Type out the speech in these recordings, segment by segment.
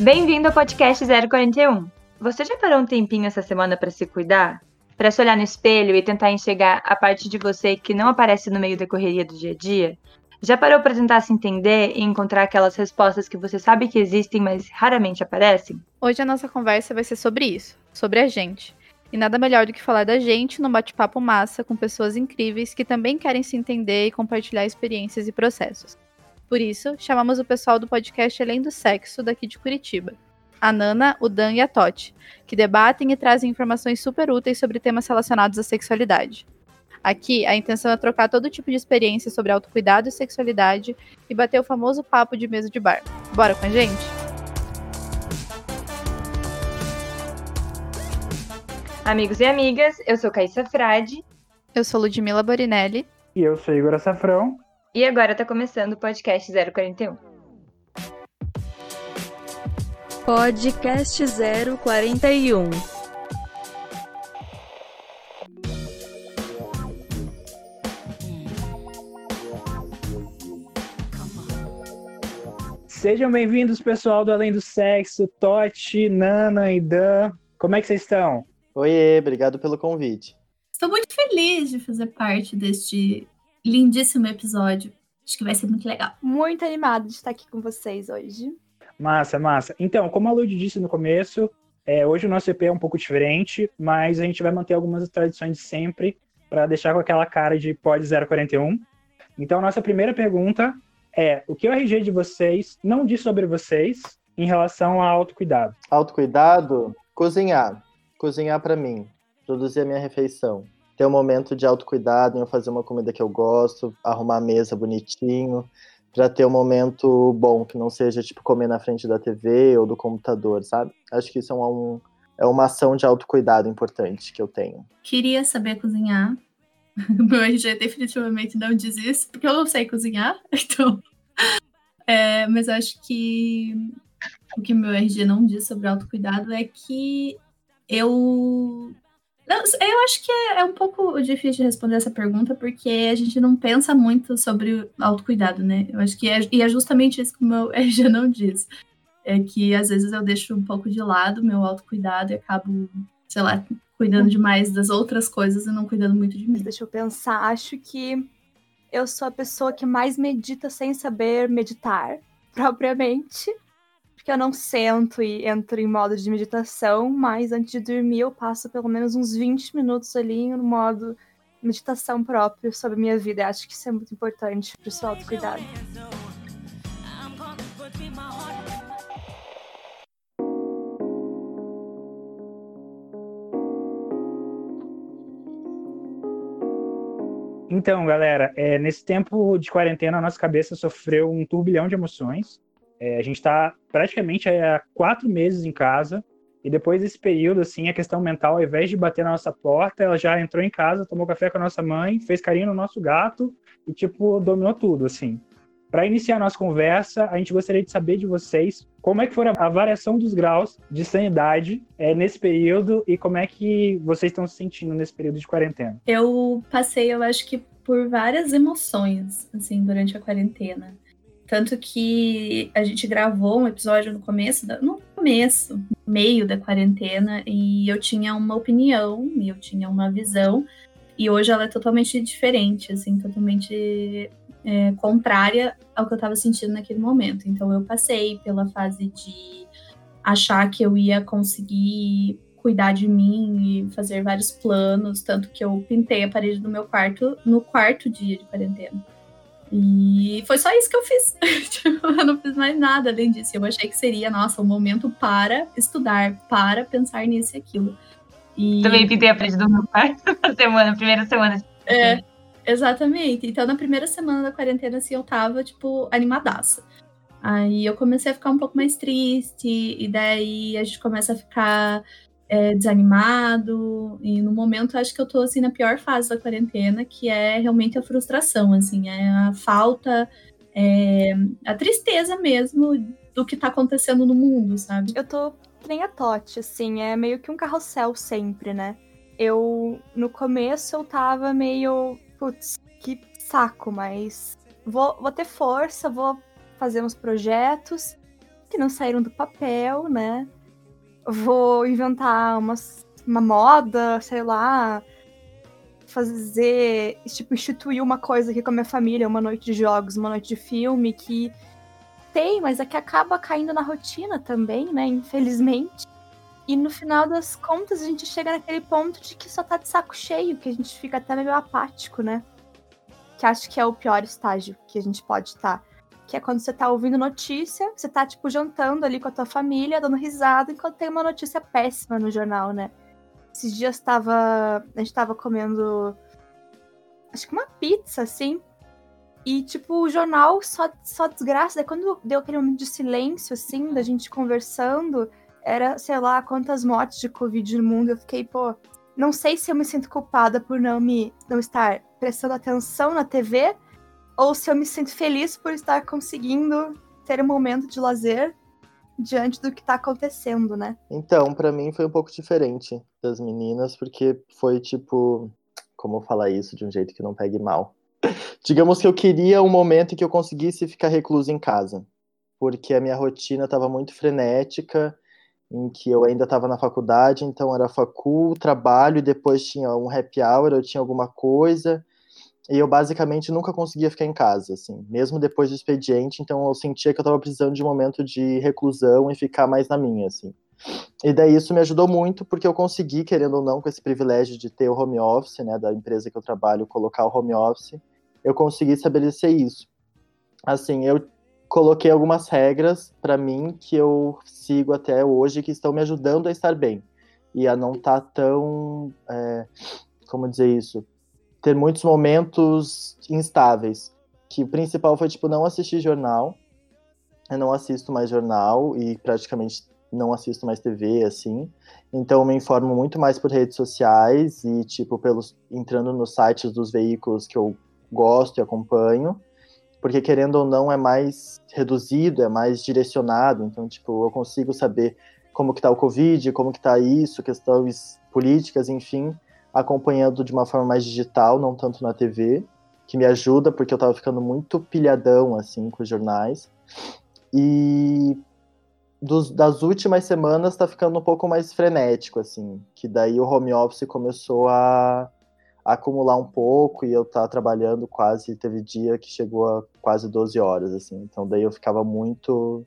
Bem-vindo ao podcast 041. Você já parou um tempinho essa semana para se cuidar? Para se olhar no espelho e tentar enxergar a parte de você que não aparece no meio da correria do dia a dia? Já parou para tentar se entender e encontrar aquelas respostas que você sabe que existem, mas raramente aparecem? Hoje a nossa conversa vai ser sobre isso, sobre a gente. E nada melhor do que falar da gente num bate-papo massa com pessoas incríveis que também querem se entender e compartilhar experiências e processos. Por isso, chamamos o pessoal do podcast Além do Sexo daqui de Curitiba. A Nana, o Dan e a Totti, que debatem e trazem informações super úteis sobre temas relacionados à sexualidade. Aqui, a intenção é trocar todo tipo de experiência sobre autocuidado e sexualidade e bater o famoso papo de mesa de bar. Bora com a gente? Amigos e amigas, eu sou Caíssa Frade. Eu sou Ludmila Borinelli. E eu sou Igor Safrão. E agora tá começando o podcast 041. Podcast 041. Sejam bem-vindos, pessoal do Além do Sexo, Totti, Nana e Dan. Como é que vocês estão? Oiê, obrigado pelo convite. Estou muito feliz de fazer parte deste lindíssimo episódio. Acho que vai ser muito legal. Muito animado de estar aqui com vocês hoje. Massa, massa. Então, como a Lud disse no começo, é, hoje o nosso EP é um pouco diferente, mas a gente vai manter algumas tradições de sempre para deixar com aquela cara de pod 041. Então, nossa primeira pergunta é: o que o RG de vocês não diz sobre vocês em relação a autocuidado? Autocuidado? Cozinhar. Cozinhar para mim. Produzir a minha refeição ter um momento de autocuidado em eu fazer uma comida que eu gosto, arrumar a mesa bonitinho, para ter um momento bom, que não seja tipo comer na frente da TV ou do computador, sabe? Acho que isso é, um, é uma ação de autocuidado importante que eu tenho. Queria saber cozinhar. O meu RG definitivamente não diz isso, porque eu não sei cozinhar, então. É, mas acho que o que meu RG não diz sobre autocuidado é que eu eu acho que é, é, um pouco difícil de responder essa pergunta, porque a gente não pensa muito sobre autocuidado, né? Eu acho que é, e é justamente isso que o meu RG não diz. É que às vezes eu deixo um pouco de lado meu autocuidado e acabo, sei lá, cuidando demais das outras coisas e não cuidando muito de mim. Deixa eu pensar, acho que eu sou a pessoa que mais medita sem saber meditar, propriamente que eu não sento e entro em modo de meditação, mas antes de dormir eu passo pelo menos uns 20 minutos ali no modo meditação próprio sobre a minha vida. Eu acho que isso é muito importante para o seu autocuidado. Então, galera, é, nesse tempo de quarentena, a nossa cabeça sofreu um turbilhão de emoções. É, a gente está praticamente há quatro meses em casa e depois desse período, assim, a questão mental, ao invés de bater na nossa porta, ela já entrou em casa, tomou café com a nossa mãe, fez carinho no nosso gato e, tipo, dominou tudo, assim. Para iniciar a nossa conversa, a gente gostaria de saber de vocês como é que foi a variação dos graus de sanidade é, nesse período e como é que vocês estão se sentindo nesse período de quarentena. Eu passei, eu acho que por várias emoções, assim, durante a quarentena. Tanto que a gente gravou um episódio no começo, da, no começo, meio da quarentena, e eu tinha uma opinião, e eu tinha uma visão, e hoje ela é totalmente diferente, assim, totalmente é, contrária ao que eu estava sentindo naquele momento. Então eu passei pela fase de achar que eu ia conseguir cuidar de mim e fazer vários planos, tanto que eu pintei a parede do meu quarto no quarto dia de quarentena. E foi só isso que eu fiz. Tipo, eu não fiz mais nada além disso. Eu achei que seria, nossa, um momento para estudar, para pensar nisso e aquilo. E... Também pintei a parede do meu quarto na semana, primeira semana. É, exatamente. Então, na primeira semana da quarentena, assim, eu tava, tipo, animadaça. Aí eu comecei a ficar um pouco mais triste, e daí a gente começa a ficar é, desanimado. E no momento acho que eu tô assim na pior fase da quarentena, que é realmente a frustração, assim, é a falta, é, a tristeza mesmo do que tá acontecendo no mundo, sabe? Eu tô nem a Totti, assim, é meio que um carrossel sempre, né? Eu, no começo, eu tava meio, putz, que saco, mas vou, vou ter força, vou fazer uns projetos que não saíram do papel, né? Vou inventar umas, uma moda, sei lá, fazer, tipo, instituir uma coisa aqui com a minha família, uma noite de jogos, uma noite de filme, que tem, mas é que acaba caindo na rotina também, né? Infelizmente. E no final das contas, a gente chega naquele ponto de que só tá de saco cheio, que a gente fica até meio apático, né? Que acho que é o pior estágio que a gente pode estar. Tá. Que é quando você tá ouvindo notícia, você tá, tipo, jantando ali com a tua família, dando risada, enquanto tem uma notícia péssima no jornal, né? Esses dias tava. A gente tava comendo. Acho que uma pizza, assim. E, tipo, o jornal só, só desgraça. Daí quando deu aquele momento de silêncio, assim, da gente conversando, era, sei lá, quantas mortes de Covid no mundo. Eu fiquei, pô, não sei se eu me sinto culpada por não me não estar prestando atenção na TV ou se eu me sinto feliz por estar conseguindo ter um momento de lazer diante do que tá acontecendo, né? Então, para mim foi um pouco diferente das meninas, porque foi tipo, como falar isso de um jeito que não pegue mal. Digamos que eu queria um momento em que eu conseguisse ficar recluso em casa, porque a minha rotina estava muito frenética, em que eu ainda estava na faculdade, então era facul, trabalho, depois tinha um happy hour, eu tinha alguma coisa, e eu basicamente nunca conseguia ficar em casa, assim, mesmo depois do expediente, então eu sentia que eu estava precisando de um momento de reclusão e ficar mais na minha, assim. E daí isso me ajudou muito, porque eu consegui, querendo ou não, com esse privilégio de ter o home office, né, da empresa que eu trabalho, colocar o home office, eu consegui estabelecer isso. Assim, eu coloquei algumas regras para mim que eu sigo até hoje, que estão me ajudando a estar bem e a não estar tá tão, é, como dizer isso, ter muitos momentos instáveis. Que o principal foi, tipo, não assistir jornal. Eu não assisto mais jornal e praticamente não assisto mais TV, assim. Então me informo muito mais por redes sociais e, tipo, pelos entrando nos sites dos veículos que eu gosto e acompanho. Porque, querendo ou não, é mais reduzido, é mais direcionado. Então, tipo, eu consigo saber como que tá o Covid, como que tá isso, questões políticas, enfim acompanhando de uma forma mais digital, não tanto na TV, que me ajuda, porque eu tava ficando muito pilhadão, assim, com os jornais. E dos, das últimas semanas tá ficando um pouco mais frenético, assim, que daí o home office começou a, a acumular um pouco e eu tava trabalhando quase, teve dia que chegou a quase 12 horas, assim, então daí eu ficava muito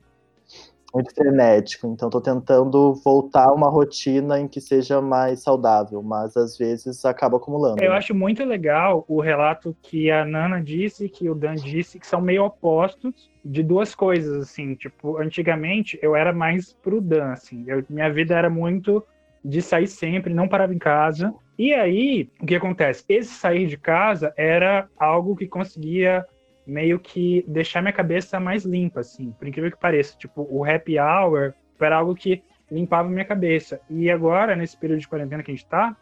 muito frenético, então estou tentando voltar a uma rotina em que seja mais saudável, mas às vezes acaba acumulando. Eu né? acho muito legal o relato que a Nana disse, que o Dan disse, que são meio opostos de duas coisas, assim, tipo, antigamente eu era mais pro Dan, assim, eu, minha vida era muito de sair sempre, não parava em casa, e aí, o que acontece? Esse sair de casa era algo que conseguia meio que deixar minha cabeça mais limpa, assim, por incrível que pareça. Tipo, o happy hour era algo que limpava minha cabeça. E agora, nesse período de quarentena que a gente tá,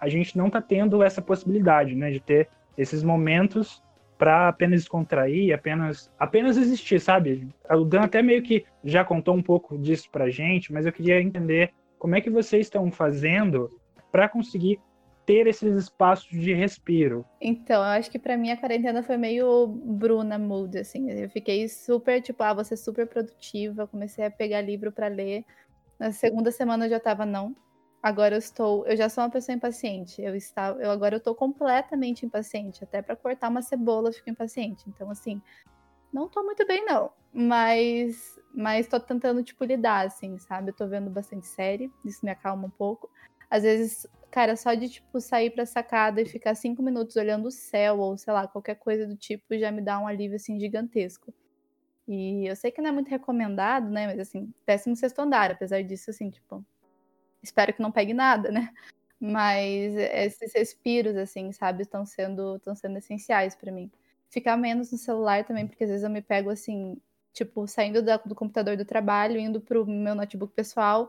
a gente não tá tendo essa possibilidade, né, de ter esses momentos para apenas descontrair, apenas apenas existir, sabe? O Dan até meio que já contou um pouco disso pra gente, mas eu queria entender como é que vocês estão fazendo para conseguir ter esses espaços de respiro. Então, eu acho que para mim a quarentena foi meio Bruna Mood, assim. Eu fiquei super, tipo, ah, ser super produtiva, comecei a pegar livro para ler. Na segunda semana eu já tava, não. Agora eu estou, eu já sou uma pessoa impaciente. Eu estava, eu agora eu tô completamente impaciente, até para cortar uma cebola eu fico impaciente. Então, assim, não tô muito bem não, mas mas tô tentando tipo lidar assim, sabe? Eu tô vendo bastante série, isso me acalma um pouco. Às vezes Cara, só de, tipo, sair pra sacada e ficar cinco minutos olhando o céu, ou sei lá, qualquer coisa do tipo, já me dá um alívio, assim, gigantesco. E eu sei que não é muito recomendado, né? Mas, assim, décimo sexto andar, apesar disso, assim, tipo, espero que não pegue nada, né? Mas esses respiros, assim, sabe, estão sendo, sendo essenciais para mim. Ficar menos no celular também, porque às vezes eu me pego, assim, tipo, saindo do computador do trabalho, indo pro meu notebook pessoal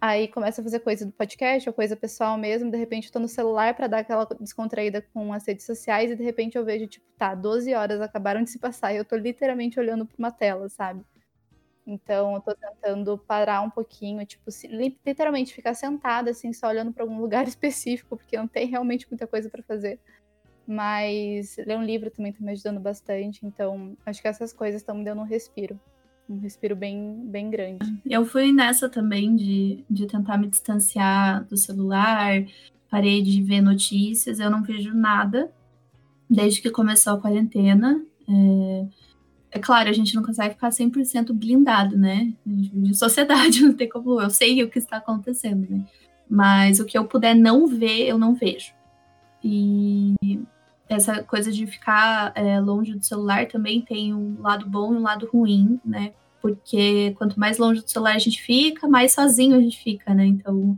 Aí começa a fazer coisa do podcast ou coisa pessoal mesmo, de repente eu tô no celular para dar aquela descontraída com as redes sociais e de repente eu vejo, tipo, tá, 12 horas acabaram de se passar e eu tô literalmente olhando para uma tela, sabe? Então eu tô tentando parar um pouquinho, tipo, literalmente ficar sentada assim, só olhando para algum lugar específico, porque não tem realmente muita coisa para fazer. Mas ler um livro também tá me ajudando bastante. Então, acho que essas coisas estão me dando um respiro. Um respiro bem, bem grande. Eu fui nessa também de, de tentar me distanciar do celular, parei de ver notícias, eu não vejo nada desde que começou a quarentena. É, é claro, a gente não consegue ficar 100% blindado, né? De sociedade, não tem como. Eu sei o que está acontecendo, né? Mas o que eu puder não ver, eu não vejo. E essa coisa de ficar é, longe do celular também tem um lado bom e um lado ruim, né? Porque quanto mais longe do celular a gente fica, mais sozinho a gente fica, né? Então,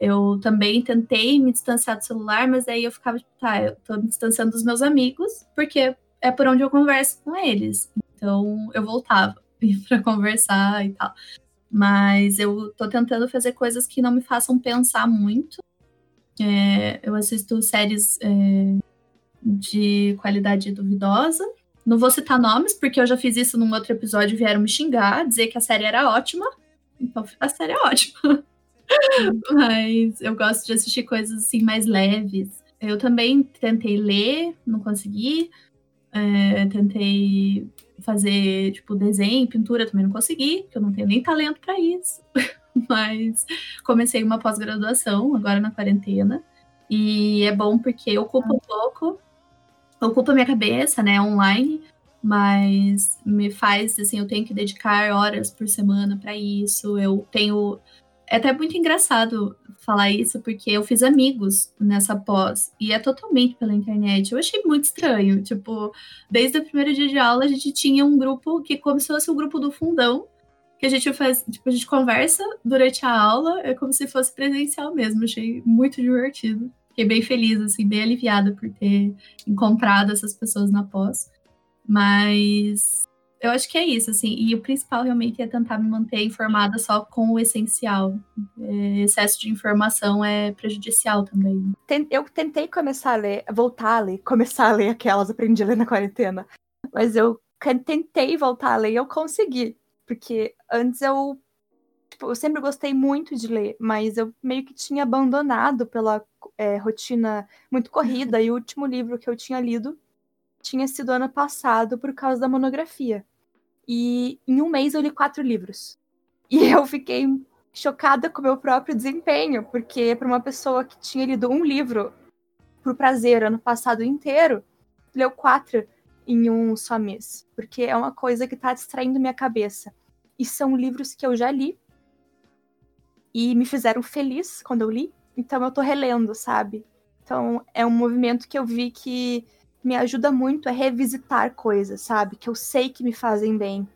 eu também tentei me distanciar do celular, mas aí eu ficava tipo, tá, eu tô me distanciando dos meus amigos, porque é por onde eu converso com eles. Então, eu voltava para conversar e tal. Mas eu tô tentando fazer coisas que não me façam pensar muito. É, eu assisto séries é, de qualidade duvidosa. Não vou citar nomes, porque eu já fiz isso num outro episódio vieram me xingar, dizer que a série era ótima. Então a série é ótima. Mas eu gosto de assistir coisas assim mais leves. Eu também tentei ler, não consegui. É, tentei fazer, tipo, desenho, pintura, também não consegui, porque eu não tenho nem talento para isso. Mas comecei uma pós-graduação agora na quarentena. E é bom porque ocupa um pouco ocupa minha cabeça, né, online, mas me faz assim, eu tenho que dedicar horas por semana para isso. Eu tenho é até muito engraçado falar isso, porque eu fiz amigos nessa pós, e é totalmente pela internet. Eu achei muito estranho. Tipo, desde o primeiro dia de aula, a gente tinha um grupo que, como se fosse o um grupo do fundão, que a gente faz, tipo, a gente conversa durante a aula, é como se fosse presencial mesmo. Achei muito divertido. Fiquei bem feliz, assim, bem aliviada por ter encontrado essas pessoas na pós. Mas eu acho que é isso, assim. E o principal realmente é tentar me manter informada só com o essencial. É, excesso de informação é prejudicial também. Eu tentei começar a ler, voltar a ler, começar a ler aquelas, aprendi a ler na quarentena. Mas eu tentei voltar a ler e eu consegui. Porque antes eu. Tipo, eu sempre gostei muito de ler, mas eu meio que tinha abandonado pela é, rotina muito corrida, e o último livro que eu tinha lido tinha sido ano passado por causa da monografia. E em um mês eu li quatro livros. E eu fiquei chocada com o meu próprio desempenho, porque para uma pessoa que tinha lido um livro por prazer ano passado inteiro, leu quatro em um só mês, porque é uma coisa que está distraindo minha cabeça. E são livros que eu já li e me fizeram feliz quando eu li, então eu tô relendo, sabe? Então é um movimento que eu vi que me ajuda muito a revisitar coisas, sabe? Que eu sei que me fazem bem.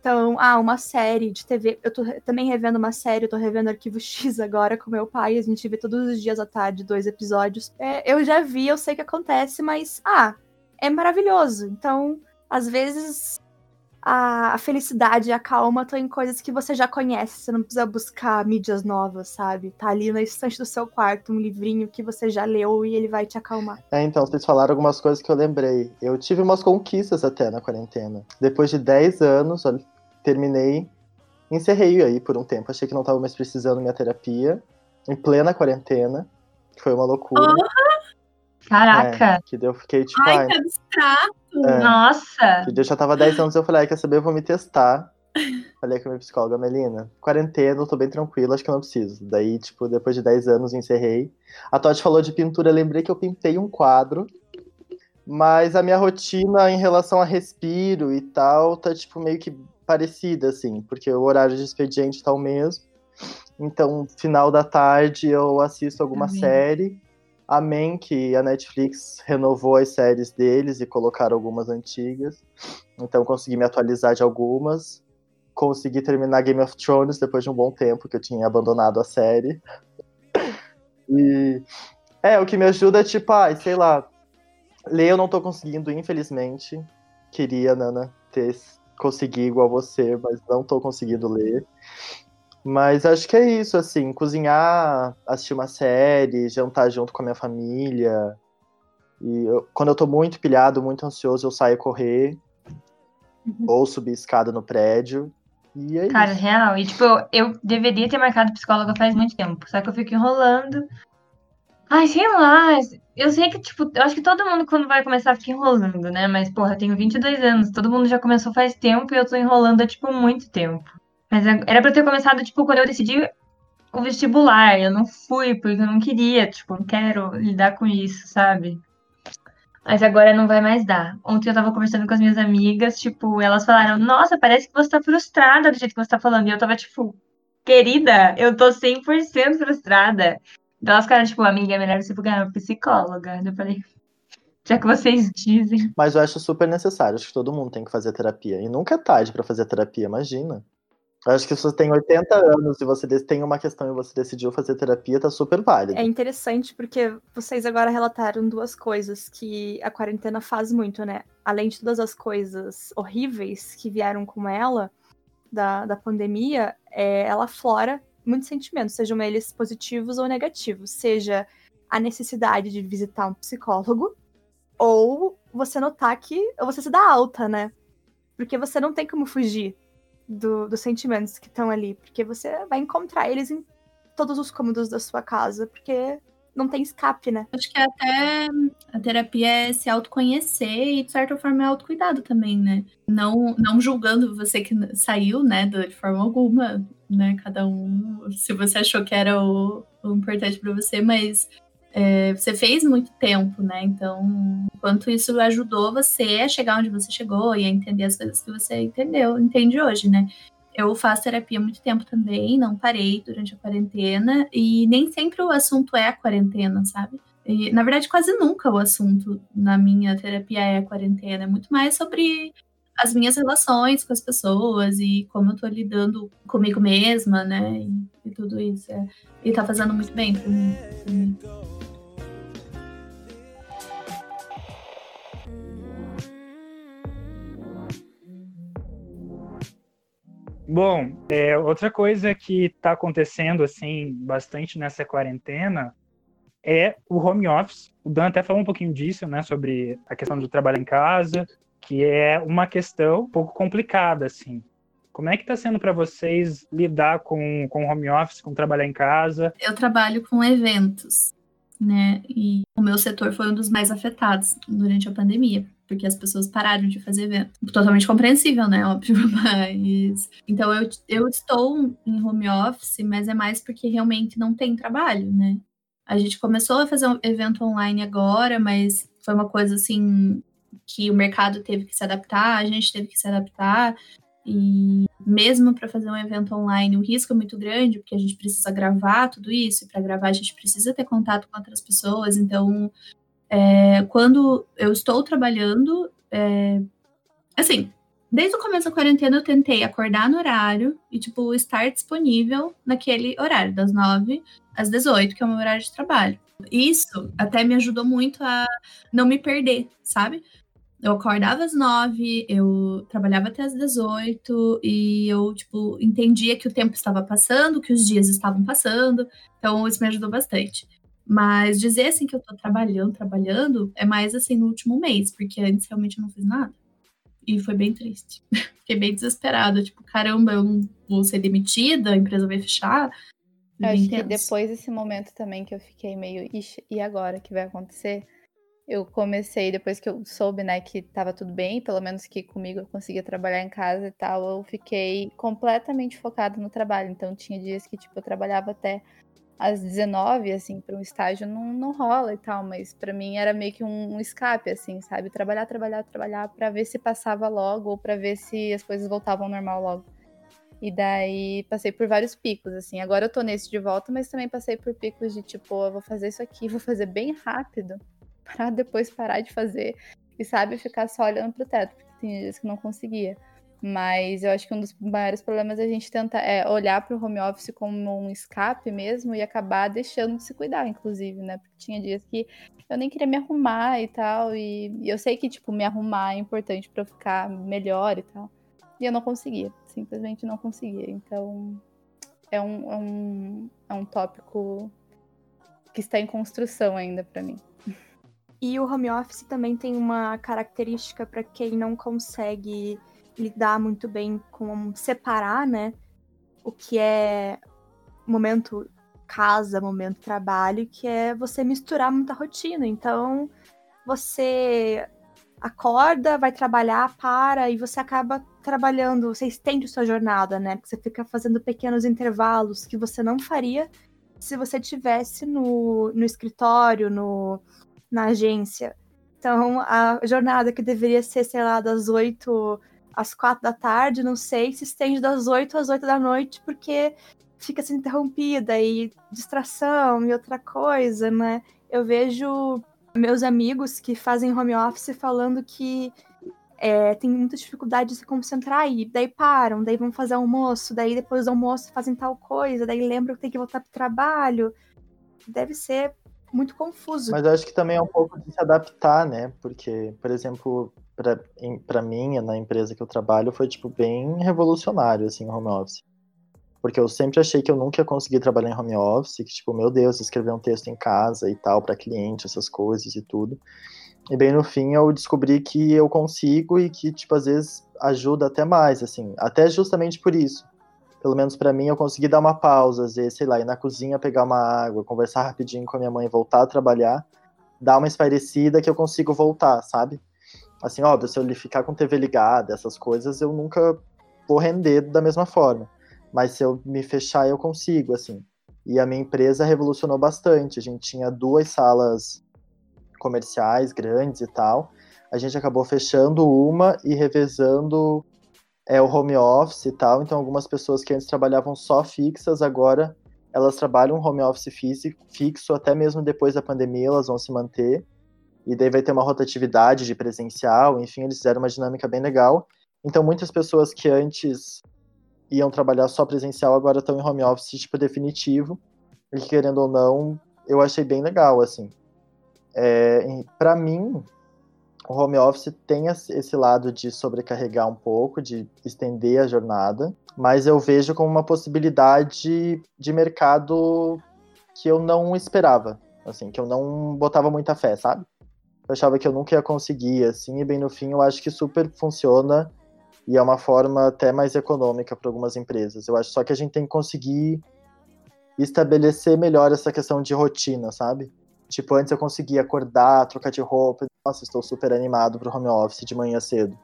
Então, ah, uma série de TV. Eu tô também revendo uma série, eu tô revendo Arquivo X agora com meu pai. A gente vê todos os dias à tarde dois episódios. É, eu já vi, eu sei o que acontece, mas, ah, é maravilhoso. Então, às vezes, a, a felicidade e a calma estão em coisas que você já conhece. Você não precisa buscar mídias novas, sabe? Tá ali na estante do seu quarto um livrinho que você já leu e ele vai te acalmar. É, então, vocês falaram algumas coisas que eu lembrei. Eu tive umas conquistas até na quarentena. Depois de 10 anos, olha, terminei, encerrei aí por um tempo. Achei que não tava mais precisando minha terapia. Em plena quarentena. Foi uma loucura. Caraca! É, que eu fiquei tipo. Ai, que abstrato! É. Nossa! Que eu já tava 10 anos eu falei, ah, quer saber, eu vou me testar. Falei com a minha psicóloga, Melina, quarentena, eu tô bem tranquilo, acho que eu não preciso. Daí, tipo, depois de 10 anos, encerrei. A Totti falou de pintura, lembrei que eu pintei um quadro, mas a minha rotina em relação a respiro e tal, tá, tipo, meio que parecida, assim, porque o horário de expediente tá o mesmo. Então, final da tarde, eu assisto alguma Amém. série Amém que a Netflix renovou as séries deles e colocaram algumas antigas. Então consegui me atualizar de algumas. Consegui terminar Game of Thrones depois de um bom tempo que eu tinha abandonado a série. E é, o que me ajuda é tipo, ai, sei lá, ler eu não tô conseguindo, infelizmente. Queria, Nana, ter conseguir igual você, mas não tô conseguindo ler. Mas acho que é isso, assim, cozinhar, assistir uma série, jantar junto com a minha família. E eu- quando eu tô muito pilhado, muito ansioso, eu saio correr. Ou subir escada no prédio. E é Cara, isso. real. E, tipo, eu deveria ter marcado psicóloga faz muito tempo. Só que eu fico enrolando. Ai, sei lá. Eu sei que, tipo, eu acho que todo mundo quando vai começar fica enrolando, né? Mas, porra, eu tenho 22 anos, todo mundo já começou faz tempo e eu tô enrolando há, tipo, muito tempo. Mas era pra eu ter começado, tipo, quando eu decidi o vestibular. Eu não fui porque eu não queria, tipo, não quero lidar com isso, sabe? Mas agora não vai mais dar. Ontem eu tava conversando com as minhas amigas, tipo, elas falaram: Nossa, parece que você tá frustrada do jeito que você tá falando. E eu tava, tipo, querida, eu tô 100% frustrada. Então elas ficaram, tipo, amiga, é melhor você procurar uma psicóloga. Eu falei, já que vocês dizem. Mas eu acho super necessário. Acho que todo mundo tem que fazer terapia. E nunca é tarde pra fazer terapia, imagina. Acho que se você tem 80 anos e você tem uma questão e você decidiu fazer terapia, tá super válido. É interessante porque vocês agora relataram duas coisas que a quarentena faz muito, né? Além de todas as coisas horríveis que vieram com ela, da, da pandemia, é, ela flora muitos sentimentos, sejam eles positivos ou negativos. Seja a necessidade de visitar um psicólogo, ou você notar que. você se dá alta, né? Porque você não tem como fugir do, dos sentimentos que estão ali, porque você vai encontrar eles em todos os cômodos da sua casa, porque não tem escape, né? Acho que até a terapia é se autoconhecer e, de certa forma, é autocuidado também, né? Não, não julgando você que saiu, né, de forma alguma, né? Cada um, se você achou que era o, o importante para você, mas é, você fez muito tempo, né? Então, quanto isso ajudou você a chegar onde você chegou e a entender as coisas que você entendeu, entende hoje, né? Eu faço terapia há muito tempo também, não parei durante a quarentena, e nem sempre o assunto é a quarentena, sabe? E, na verdade, quase nunca o assunto na minha terapia é a quarentena, é muito mais sobre as minhas relações com as pessoas e como eu tô lidando comigo mesma, né? E, e tudo isso. É, e tá fazendo muito bem pra mim. Pra mim. Bom, é, outra coisa que está acontecendo assim bastante nessa quarentena é o home office. O Dan até falou um pouquinho disso, né, sobre a questão do trabalho em casa, que é uma questão um pouco complicada, assim. Como é que está sendo para vocês lidar com, com home office, com trabalhar em casa? Eu trabalho com eventos, né? E o meu setor foi um dos mais afetados durante a pandemia porque as pessoas pararam de fazer evento. Totalmente compreensível, né? Óbvio, mas. Então eu, eu estou em home office, mas é mais porque realmente não tem trabalho, né? A gente começou a fazer um evento online agora, mas foi uma coisa assim que o mercado teve que se adaptar, a gente teve que se adaptar. E mesmo para fazer um evento online, o risco é muito grande, porque a gente precisa gravar tudo isso, e para gravar a gente precisa ter contato com outras pessoas. Então, é, quando eu estou trabalhando, é, assim, desde o começo da quarentena eu tentei acordar no horário e, tipo, estar disponível naquele horário, das 9 às 18, que é o meu horário de trabalho. Isso até me ajudou muito a não me perder, sabe? Eu acordava às 9, eu trabalhava até às 18 e eu, tipo, entendia que o tempo estava passando, que os dias estavam passando. Então, isso me ajudou bastante. Mas dizer assim que eu tô trabalhando, trabalhando, é mais assim no último mês, porque antes realmente eu não fiz nada. E foi bem triste. Fiquei bem desesperada. Tipo, caramba, eu não vou ser demitida, a empresa vai fechar. Eu acho que depois desse momento também que eu fiquei meio, ixi, e agora que vai acontecer? Eu comecei, depois que eu soube, né, que tava tudo bem, pelo menos que comigo eu conseguia trabalhar em casa e tal, eu fiquei completamente focada no trabalho. Então tinha dias que, tipo, eu trabalhava até às 19, assim, para um estágio não, não rola e tal, mas para mim era meio que um, um, escape, assim, sabe? Trabalhar, trabalhar, trabalhar para ver se passava logo ou para ver se as coisas voltavam ao normal logo. E daí passei por vários picos, assim. Agora eu tô nesse de volta, mas também passei por picos de tipo, eu vou fazer isso aqui, vou fazer bem rápido, para depois parar de fazer e, sabe, ficar só olhando pro teto, porque tem dias que não conseguia. Mas eu acho que um dos maiores problemas é a gente tentar é, olhar para o home office como um escape mesmo e acabar deixando de se cuidar, inclusive, né? Porque tinha dias que eu nem queria me arrumar e tal. E, e eu sei que, tipo, me arrumar é importante para ficar melhor e tal. E eu não conseguia, simplesmente não conseguia. Então é um, é um, é um tópico que está em construção ainda para mim. E o home office também tem uma característica para quem não consegue lidar muito bem com separar, né? O que é momento casa, momento trabalho, que é você misturar muita rotina. Então, você acorda, vai trabalhar, para e você acaba trabalhando, você estende sua jornada, né? Porque você fica fazendo pequenos intervalos que você não faria se você tivesse no, no escritório, no, na agência. Então, a jornada que deveria ser, sei lá, das 8 às 4 da tarde, não sei, se estende das 8 às 8 da noite, porque fica sendo interrompida e distração e outra coisa, né? Eu vejo meus amigos que fazem home office falando que é, tem muita dificuldade de se concentrar e daí param, daí vão fazer almoço, daí depois do almoço fazem tal coisa, daí lembram que tem que voltar pro trabalho. Deve ser muito confuso. Mas eu acho que também é um pouco de se adaptar, né? Porque, por exemplo, para mim, na empresa que eu trabalho, foi, tipo, bem revolucionário, assim, o home office. Porque eu sempre achei que eu nunca ia conseguir trabalhar em home office, que, tipo, meu Deus, escrever um texto em casa e tal, para cliente, essas coisas e tudo. E bem no fim eu descobri que eu consigo e que, tipo, às vezes ajuda até mais, assim. Até justamente por isso pelo menos para mim, eu consegui dar uma pausa, às vezes, sei lá, ir na cozinha pegar uma água, conversar rapidinho com a minha mãe, voltar a trabalhar, dar uma espairecida que eu consigo voltar, sabe? Assim, óbvio, se eu ficar com TV ligada, essas coisas, eu nunca vou render da mesma forma. Mas se eu me fechar, eu consigo, assim. E a minha empresa revolucionou bastante. A gente tinha duas salas comerciais grandes e tal. A gente acabou fechando uma e revezando é o home office e tal, então algumas pessoas que antes trabalhavam só fixas, agora elas trabalham home office físico, fixo, até mesmo depois da pandemia elas vão se manter, e daí vai ter uma rotatividade de presencial, enfim, eles fizeram uma dinâmica bem legal. Então muitas pessoas que antes iam trabalhar só presencial agora estão em home office tipo definitivo, e querendo ou não, eu achei bem legal, assim. É, para mim, o home office tem esse lado de sobrecarregar um pouco, de estender a jornada, mas eu vejo como uma possibilidade de mercado que eu não esperava, assim, que eu não botava muita fé, sabe? Eu achava que eu nunca ia conseguir, assim, e bem no fim eu acho que super funciona e é uma forma até mais econômica para algumas empresas. Eu acho só que a gente tem que conseguir estabelecer melhor essa questão de rotina, sabe? Tipo, antes eu conseguia acordar, trocar de roupa. Nossa, estou super animado pro home office de manhã cedo.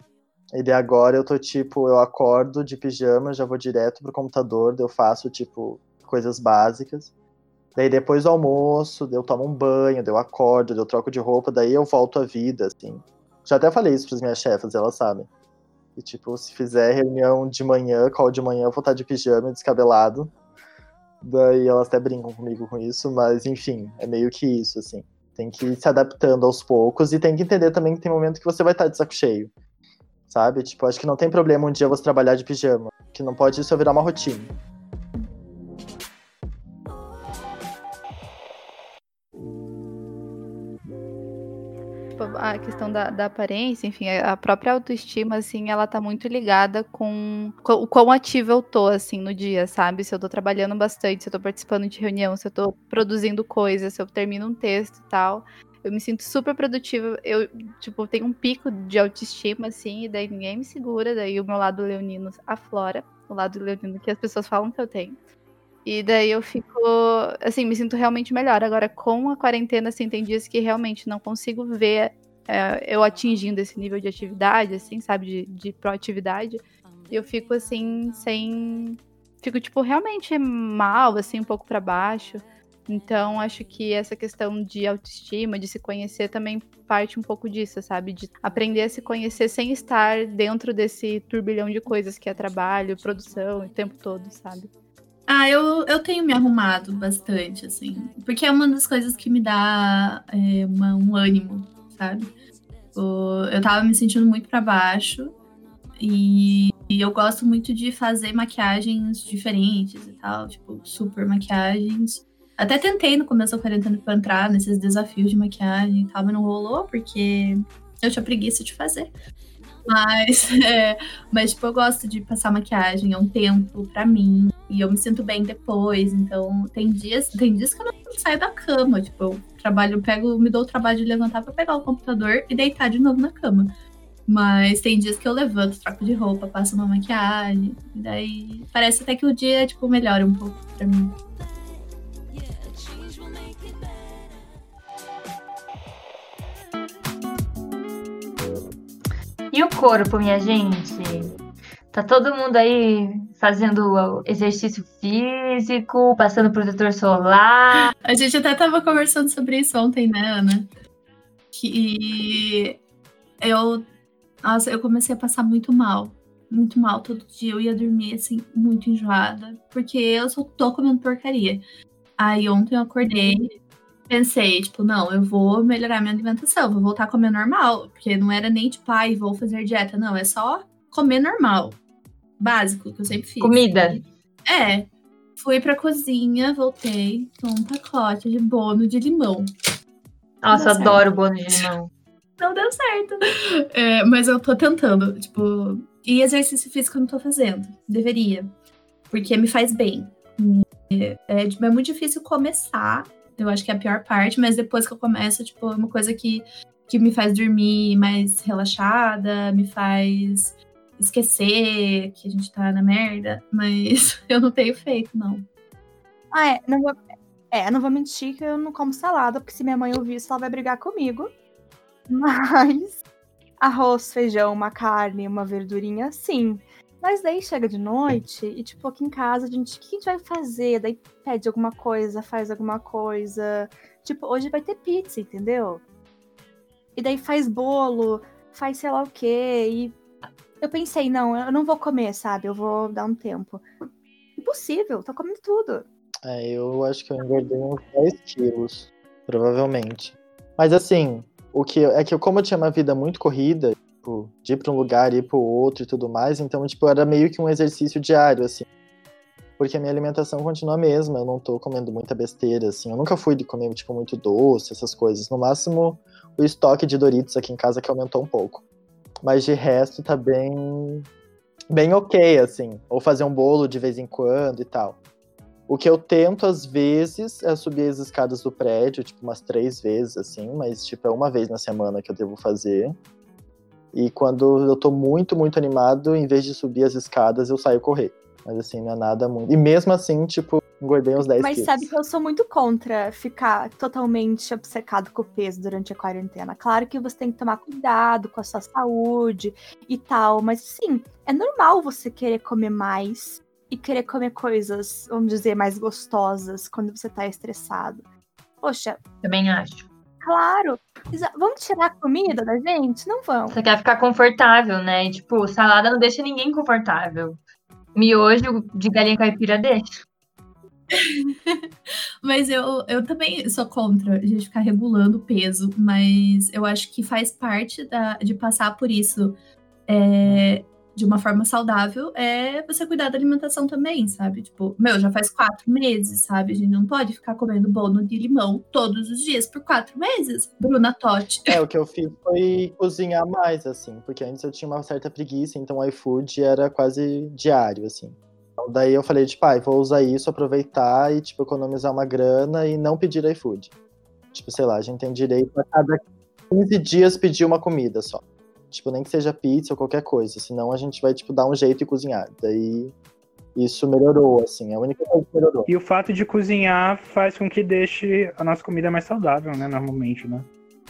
E daí agora eu tô tipo, eu acordo de pijama, já vou direto pro computador, eu faço, tipo, coisas básicas. Daí depois do almoço, eu tomo um banho, eu acordo, eu troco de roupa, daí eu volto à vida, assim. Já até falei isso pras minhas chefas, elas sabem. E tipo, se fizer reunião de manhã, call de manhã, eu vou estar de pijama, descabelado. Daí elas até brincam comigo com isso, mas enfim, é meio que isso, assim. Tem que ir se adaptando aos poucos e tem que entender também que tem momento que você vai estar de saco cheio. Sabe? Tipo, acho que não tem problema um dia você trabalhar de pijama. Que não pode isso virar uma rotina. A questão da, da, aparência, enfim, a própria autoestima, assim, ela tá muito ligada com, com o quão ativa eu tô, assim, no dia, sabe? Se eu tô trabalhando bastante, se eu tô participando de reunião, se eu tô produzindo coisas, se eu termino um texto e tal. Eu me sinto super produtiva. Eu, tipo, tenho um pico de autoestima, assim, e daí ninguém me segura. Daí o meu lado leonino aflora. O lado leonino que as pessoas falam que eu tenho. E daí eu fico, assim, me sinto realmente melhor. Agora, com a quarentena, assim, tem dias que realmente não consigo ver é, eu atingindo esse nível de atividade, assim, sabe, de, de proatividade. E eu fico, assim, sem. Fico, tipo, realmente mal, assim, um pouco para baixo. Então, acho que essa questão de autoestima, de se conhecer, também parte um pouco disso, sabe? De aprender a se conhecer sem estar dentro desse turbilhão de coisas que é trabalho, produção, o tempo todo, sabe? Ah, eu, eu tenho me arrumado bastante, assim. Porque é uma das coisas que me dá é, uma, um ânimo, sabe? O, eu tava me sentindo muito para baixo. E, e, eu gosto muito de fazer maquiagens diferentes e tal, tipo, super maquiagens. Até tentei no começo da quarentena pra entrar nesses desafios de maquiagem e tal, mas não rolou, porque eu tinha preguiça de fazer. Mas, é, mas, tipo, eu gosto de passar maquiagem, é um tempo pra mim. E eu me sinto bem depois. Então, tem dias, tem dias que eu não saio da cama. Tipo, eu trabalho, eu pego, me dou o trabalho de levantar pra pegar o computador e deitar de novo na cama. Mas tem dias que eu levanto, troco de roupa, passo uma maquiagem. E daí parece até que o dia, tipo, melhora um pouco pra mim. E o corpo, minha gente? Tá todo mundo aí fazendo exercício físico, passando protetor solar. A gente até tava conversando sobre isso ontem, né, Ana? Que eu, nossa, eu comecei a passar muito mal. Muito mal todo dia. Eu ia dormir, assim, muito enjoada. Porque eu só tô comendo porcaria. Aí ontem eu acordei, pensei, tipo, não, eu vou melhorar minha alimentação, vou voltar a comer normal. Porque não era nem tipo, ai, vou fazer dieta. Não, é só comer normal básico que eu sempre fiz. Comida. É. Fui pra cozinha, voltei com um pacote de bono de limão. Nossa, adoro bono de limão. Não deu certo. É, mas eu tô tentando, tipo. E exercício físico eu não tô fazendo. Deveria. Porque me faz bem. É, é, é muito difícil começar. Eu acho que é a pior parte, mas depois que eu começo, tipo, é uma coisa que, que me faz dormir mais relaxada, me faz esquecer que a gente tá na merda, mas eu não tenho feito, não. Ah, é. Não vou, é, não vou mentir que eu não como salada, porque se minha mãe ouvir isso, ela vai brigar comigo. Mas arroz, feijão, uma carne, uma verdurinha, sim. Mas daí chega de noite e, tipo, aqui em casa, a gente, o que a gente vai fazer? Daí pede alguma coisa, faz alguma coisa. Tipo, hoje vai ter pizza, entendeu? E daí faz bolo, faz sei lá o quê. E eu pensei, não, eu não vou comer, sabe? Eu vou dar um tempo. Impossível, tô comendo tudo. É, eu acho que eu engordei uns 10 quilos, provavelmente. Mas assim, o que é que eu, como eu tinha uma vida muito corrida, tipo, de ir pra um lugar e ir pro outro e tudo mais, então, tipo, era meio que um exercício diário, assim. Porque a minha alimentação continua a mesma, eu não tô comendo muita besteira, assim. Eu nunca fui de comer, tipo, muito doce, essas coisas. No máximo, o estoque de Doritos aqui em casa que aumentou um pouco. Mas de resto tá bem bem ok, assim. Ou fazer um bolo de vez em quando e tal. O que eu tento, às vezes, é subir as escadas do prédio, tipo, umas três vezes, assim, mas, tipo, é uma vez na semana que eu devo fazer. E quando eu tô muito, muito animado, em vez de subir as escadas, eu saio correr. Mas, assim, não é nada muito. E mesmo assim, tipo, engordei uns 10 Mas quilos. sabe que eu sou muito contra ficar totalmente obcecado com o peso durante a quarentena. Claro que você tem que tomar cuidado com a sua saúde e tal, mas sim, é normal você querer comer mais e querer comer coisas, vamos dizer, mais gostosas quando você tá estressado. Poxa. Também acho. Claro. Vamos tirar a comida da gente? Não vamos. Você quer ficar confortável, né? E, tipo, salada não deixa ninguém confortável. Miojo de galinha caipira deixa. mas eu, eu também sou contra a gente ficar regulando o peso, mas eu acho que faz parte da, de passar por isso é, de uma forma saudável é você cuidar da alimentação também, sabe? Tipo, meu, já faz quatro meses, sabe? A gente não pode ficar comendo bono de limão todos os dias por quatro meses. Bruna Totti. É, o que eu fiz foi cozinhar mais, assim, porque antes eu tinha uma certa preguiça, então o iFood era quase diário, assim. Então, daí eu falei, tipo, ah, vou usar isso, aproveitar e, tipo, economizar uma grana e não pedir iFood. Tipo, sei lá, a gente tem direito a cada 15 dias pedir uma comida só. Tipo, nem que seja pizza ou qualquer coisa, senão a gente vai, tipo, dar um jeito e cozinhar. Daí isso melhorou, assim, é a única coisa que melhorou. E o fato de cozinhar faz com que deixe a nossa comida mais saudável, né, normalmente, né?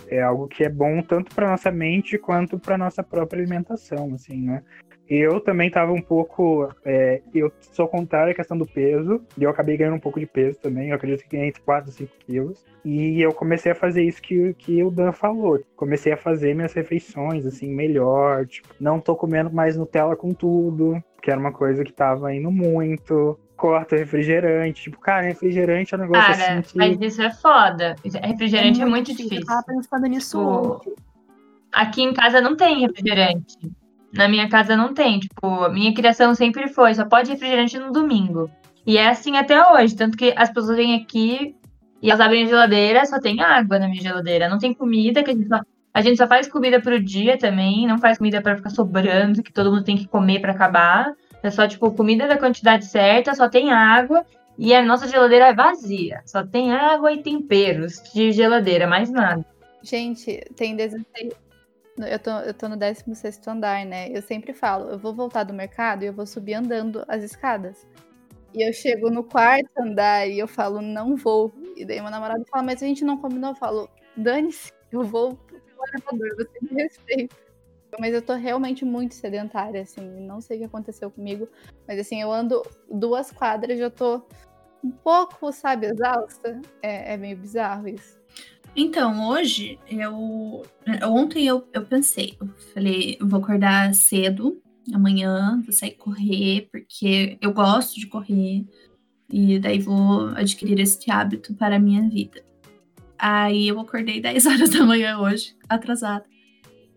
É algo que é bom tanto para nossa mente quanto para nossa própria alimentação, assim, né? Eu também tava um pouco. É, eu sou contrário à questão do peso, e eu acabei ganhando um pouco de peso também. Eu acredito que ganhei entre 4 e 5 quilos. E eu comecei a fazer isso que, que o Dan falou. Comecei a fazer minhas refeições, assim, melhor. Tipo, não tô comendo mais Nutella com tudo, que era uma coisa que tava indo muito corta refrigerante. Tipo, cara, refrigerante é um negócio cara, assim. Que... Mas isso é foda. Refrigerante é muito, é muito difícil. Eu tava pensando nisso tipo, Aqui em casa não tem refrigerante. Na minha casa não tem. Tipo, minha criação sempre foi, só pode refrigerante no domingo. E é assim até hoje. Tanto que as pessoas vêm aqui e elas abrem a geladeira, só tem água na minha geladeira. Não tem comida, que a gente só, a gente só faz comida pro dia também. Não faz comida para ficar sobrando, que todo mundo tem que comer para acabar. É só, tipo, comida da quantidade certa, só tem água. E a nossa geladeira é vazia. Só tem água e temperos de geladeira, mais nada. Gente, tem 16, eu tô, eu tô no 16 andar, né? Eu sempre falo, eu vou voltar do mercado e eu vou subir andando as escadas. E eu chego no quarto andar e eu falo, não vou. E daí meu namorado fala, mas a gente não combinou. Eu falo, dane-se, eu vou pro elevador, você me respeita. Mas eu tô realmente muito sedentária, assim. Não sei o que aconteceu comigo. Mas assim, eu ando duas quadras e já tô um pouco, sabe, exausta. É, é meio bizarro isso. Então, hoje, eu. Ontem eu, eu pensei, eu falei, eu vou acordar cedo, amanhã, vou sair correr, porque eu gosto de correr. E daí vou adquirir esse hábito para a minha vida. Aí eu acordei 10 horas da manhã hoje, atrasada.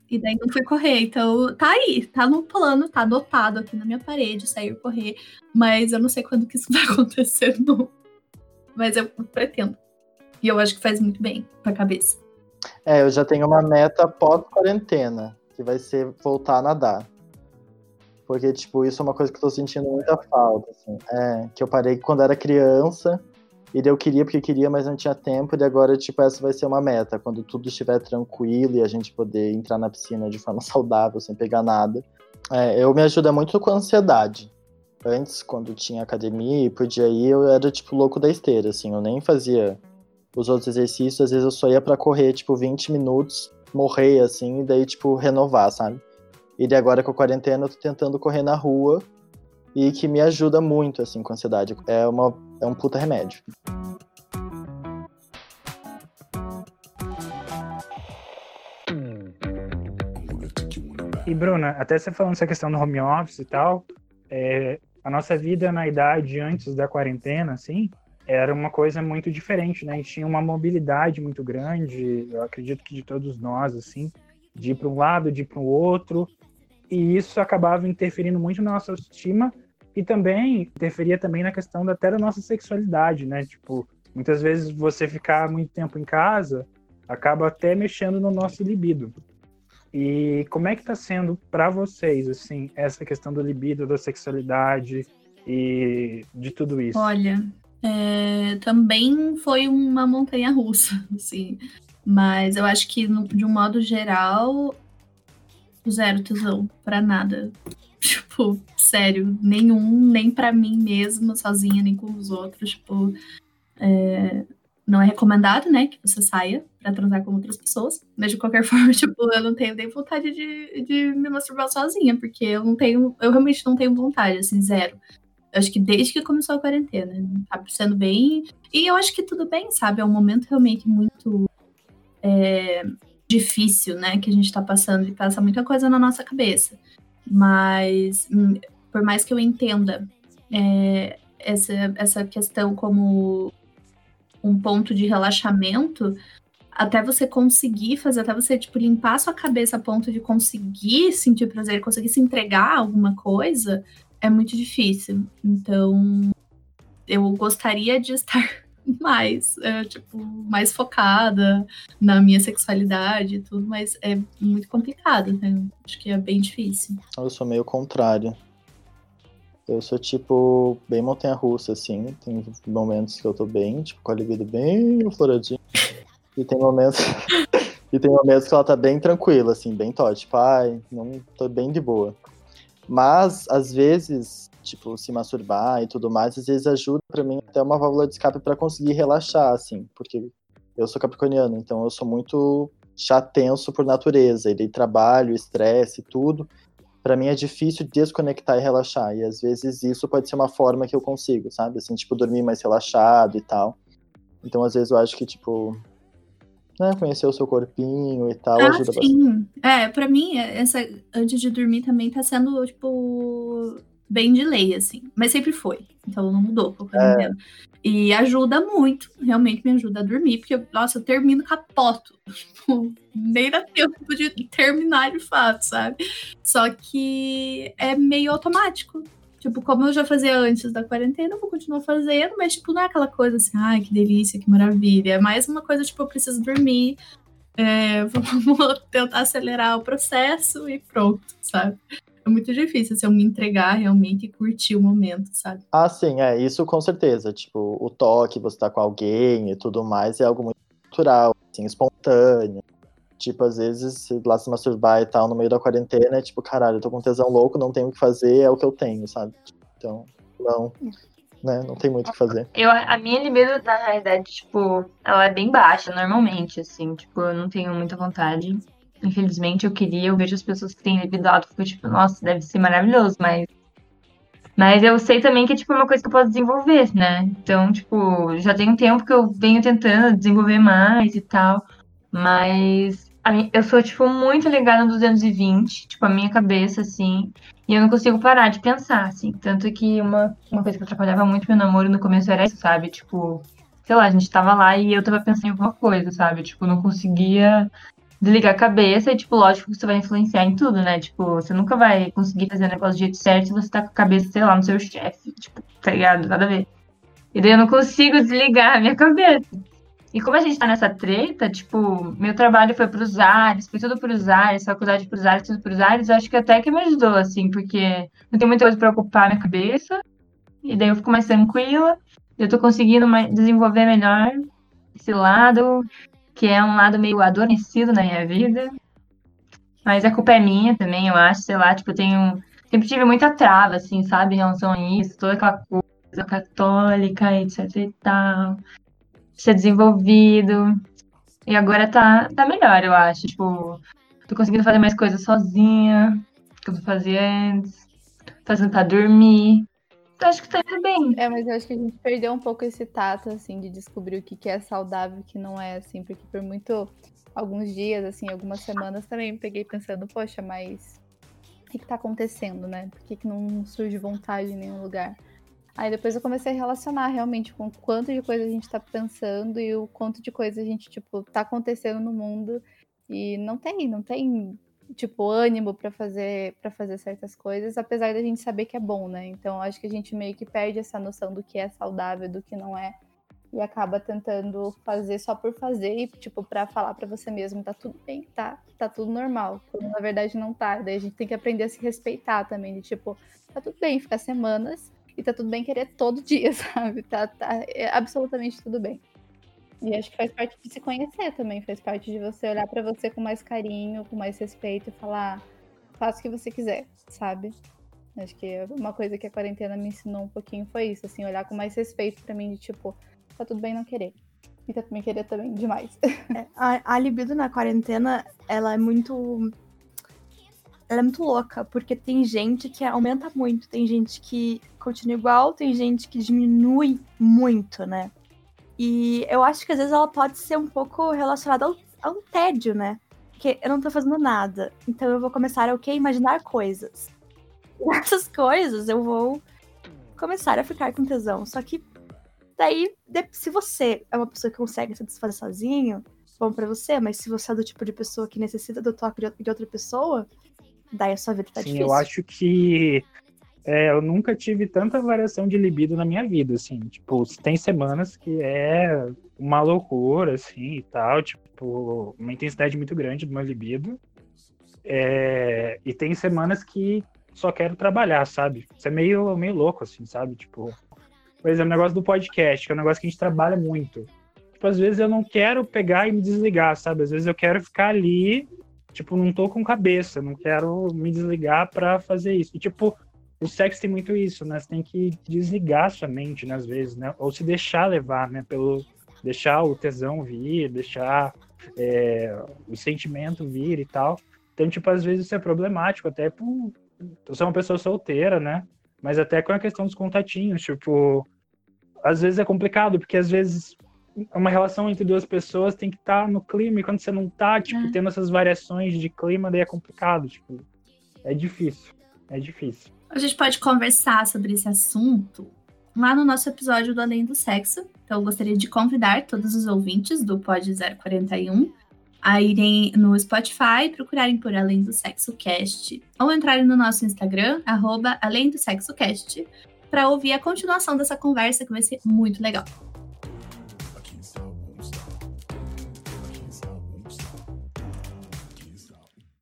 E daí não fui correr. Então, tá aí, tá no plano, tá anotado aqui na minha parede, sair correr. Mas eu não sei quando que isso vai acontecer, não. Mas eu pretendo. E eu acho que faz muito bem pra cabeça. É, eu já tenho uma meta pós-quarentena, que vai ser voltar a nadar. Porque, tipo, isso é uma coisa que eu tô sentindo muita falta, assim. É, que eu parei quando era criança, e eu queria porque queria, mas não tinha tempo, e agora, tipo, essa vai ser uma meta. Quando tudo estiver tranquilo e a gente poder entrar na piscina de forma saudável, sem pegar nada. É, eu me ajuda muito com a ansiedade. Antes, quando tinha academia e podia ir, eu era, tipo, louco da esteira, assim. Eu nem fazia os outros exercícios, às vezes eu só ia para correr, tipo, 20 minutos, morrer, assim, e daí, tipo, renovar, sabe? E de agora com a quarentena eu tô tentando correr na rua e que me ajuda muito, assim, com a ansiedade. É, uma, é um puta remédio. E Bruna, até você falando essa questão do home office e tal, é, a nossa vida na idade antes da quarentena, assim, era uma coisa muito diferente, né? A gente tinha uma mobilidade muito grande, eu acredito que de todos nós, assim, de ir para um lado, de ir para o outro, e isso acabava interferindo muito na nossa autoestima e também interferia também na questão da, até da nossa sexualidade, né? Tipo, muitas vezes você ficar muito tempo em casa acaba até mexendo no nosso libido. E como é que está sendo para vocês, assim, essa questão do libido, da sexualidade e de tudo isso? Olha, é, também foi uma montanha russa, assim. Mas eu acho que, no, de um modo geral, zero tesão para nada. Tipo, sério, nenhum, nem para mim mesma, sozinha, nem com os outros. Tipo, é, não é recomendado, né, que você saia para transar com outras pessoas. Mas de qualquer forma, tipo, eu não tenho nem vontade de, de me masturbar sozinha, porque eu não tenho, eu realmente não tenho vontade, assim, zero. Acho que desde que começou a quarentena, tá sendo bem. E eu acho que tudo bem, sabe? É um momento realmente muito. É, difícil, né, que a gente está passando e passa muita coisa na nossa cabeça. Mas, hum, por mais que eu entenda é, essa, essa questão como um ponto de relaxamento, até você conseguir fazer, até você, tipo, limpar sua cabeça a ponto de conseguir sentir prazer, conseguir se entregar a alguma coisa, é muito difícil. Então, eu gostaria de estar mais, é, tipo, mais focada na minha sexualidade e tudo, mas é muito complicado, né? Acho que é bem difícil. Eu sou meio contrário. Eu sou, tipo, bem montanha-russa, assim. Tem momentos que eu tô bem, tipo, com a libido bem floradinha. E tem momentos... e tem momentos que ela tá bem tranquila, assim, bem tó. Tipo, ai, não tô bem de boa. Mas, às vezes, tipo, se masturbar e tudo mais, às vezes ajuda para mim até uma válvula de escape para conseguir relaxar, assim, porque eu sou capricorniano, então eu sou muito já tenso por natureza, e daí trabalho, estresse, tudo. Para mim é difícil desconectar e relaxar, e às vezes isso pode ser uma forma que eu consigo, sabe? Assim, tipo, dormir mais relaxado e tal. Então, às vezes eu acho que, tipo, né, conhecer o seu corpinho e tal ah, ajuda sim. bastante. É, pra mim, essa antes de dormir também tá sendo, tipo, bem de lei, assim. Mas sempre foi. Então não mudou É. E ajuda muito, realmente me ajuda a dormir, porque, nossa, eu termino capoto. Tipo, Nem dá tempo de terminar de fato, sabe? Só que é meio automático. Tipo, como eu já fazia antes da quarentena, eu vou continuar fazendo, mas, tipo, não é aquela coisa assim, ai, que delícia, que maravilha. É mais uma coisa, tipo, eu preciso dormir, é, vamos tentar acelerar o processo e pronto, sabe? É muito difícil assim, eu me entregar realmente e curtir o momento, sabe? Ah, sim, é, isso com certeza. Tipo, o toque, você tá com alguém e tudo mais, é algo muito natural, assim, espontâneo. Tipo, às vezes, lá se masturbar e tal, no meio da quarentena, é tipo, caralho, eu tô com tesão louco, não tenho o que fazer, é o que eu tenho, sabe? Então, não, né, não tem muito o que fazer. Eu, a minha libido, na realidade, tipo, ela é bem baixa, normalmente, assim. Tipo, eu não tenho muita vontade. infelizmente, eu queria, eu vejo as pessoas que têm libido alto, fico tipo, nossa, deve ser maravilhoso, mas. Mas eu sei também que é tipo uma coisa que eu posso desenvolver, né? Então, tipo, já tem um tempo que eu venho tentando desenvolver mais e tal. Mas eu sou, tipo, muito ligada no 220, tipo, a minha cabeça, assim. E eu não consigo parar de pensar, assim. Tanto que uma, uma coisa que atrapalhava muito meu namoro no começo era isso, sabe? Tipo, sei lá, a gente tava lá e eu tava pensando em alguma coisa, sabe? Tipo, não conseguia desligar a cabeça e, tipo, lógico que isso vai influenciar em tudo, né? Tipo, você nunca vai conseguir fazer o negócio do jeito certo se você tá com a cabeça, sei lá, no seu chefe, tipo, tá ligado? Nada a ver. E daí eu não consigo desligar a minha cabeça. E como a gente tá nessa treta, tipo, meu trabalho foi pros ares, foi tudo pros ares, faculdade pros ares, tudo pros ares, acho que até que me ajudou, assim, porque não tem muita coisa pra ocupar minha cabeça, e daí eu fico mais tranquila, eu tô conseguindo mais, desenvolver melhor esse lado, que é um lado meio adormecido na minha vida. Mas a culpa é minha também, eu acho, sei lá, tipo, eu tenho. Sempre tive muita trava, assim, sabe, em relação a isso, toda aquela coisa católica, etc e tal. Ser desenvolvido. E agora tá, tá melhor, eu acho. Tipo, tô conseguindo fazer mais coisas sozinha, que eu fazia antes. Fazendo pra dormir acho que tá indo bem. É, mas eu acho que a gente perdeu um pouco esse tato, assim, de descobrir o que, que é saudável e o que não é, assim, porque por muito. Alguns dias, assim, algumas semanas também peguei pensando, poxa, mas o que, que tá acontecendo, né? Por que, que não surge vontade em nenhum lugar? Aí depois eu comecei a relacionar realmente com o quanto de coisa a gente tá pensando e o quanto de coisa a gente, tipo, tá acontecendo no mundo. E não tem, não tem tipo, ânimo para fazer para fazer certas coisas, apesar da gente saber que é bom, né? Então acho que a gente meio que perde essa noção do que é saudável, do que não é, e acaba tentando fazer só por fazer e tipo para falar para você mesmo, tá tudo bem, tá, tá tudo normal, quando na verdade não tá. Daí a gente tem que aprender a se respeitar também, de tipo, tá tudo bem ficar semanas e tá tudo bem querer todo dia, sabe? Tá, tá é absolutamente tudo bem. E acho que faz parte de se conhecer também, faz parte de você olhar para você com mais carinho, com mais respeito e falar, faça o que você quiser, sabe? Acho que uma coisa que a quarentena me ensinou um pouquinho foi isso, assim, olhar com mais respeito para mim, de tipo, tá tudo bem não querer. E tá tudo bem querer também demais. É, a, a libido na quarentena, ela é muito. Ela é muito louca, porque tem gente que aumenta muito, tem gente que continua igual, tem gente que diminui muito, né? E eu acho que às vezes ela pode ser um pouco relacionada ao, ao tédio, né? Porque eu não tô fazendo nada. Então eu vou começar a o quê? Imaginar coisas. E essas coisas eu vou começar a ficar com tesão. Só que daí, se você é uma pessoa que consegue se desfazer sozinho, bom para você, mas se você é do tipo de pessoa que necessita do toque de outra pessoa, daí a sua vida tá Sim, difícil. Eu acho que é, eu nunca tive tanta variação de libido na minha vida, assim. Tipo, tem semanas que é uma loucura, assim, e tal. Tipo, uma intensidade muito grande do meu libido. É, e tem semanas que só quero trabalhar, sabe? Isso é meio, meio louco, assim, sabe? Tipo, por exemplo, o negócio do podcast, que é um negócio que a gente trabalha muito. Tipo, às vezes eu não quero pegar e me desligar, sabe? Às vezes eu quero ficar ali, tipo, não tô com cabeça, não quero me desligar para fazer isso. E, tipo, o sexo tem muito isso, né? Você tem que desligar sua mente, né, às vezes, né? Ou se deixar levar, né? Pelo deixar o tesão vir, deixar é, o sentimento vir e tal. Então, tipo, às vezes isso é problemático, até por eu sou uma pessoa solteira, né? Mas até com a questão dos contatinhos, tipo, às vezes é complicado, porque às vezes uma relação entre duas pessoas tem que estar tá no clima, e quando você não tá, tipo, é. tendo essas variações de clima, daí é complicado, tipo, é difícil, é difícil. A gente pode conversar sobre esse assunto lá no nosso episódio do Além do Sexo. Então, eu gostaria de convidar todos os ouvintes do Pod 041 a irem no Spotify, procurarem por Além do Sexo Cast, ou entrarem no nosso Instagram, arroba Além do Sexo Cast, para ouvir a continuação dessa conversa, que vai ser muito legal.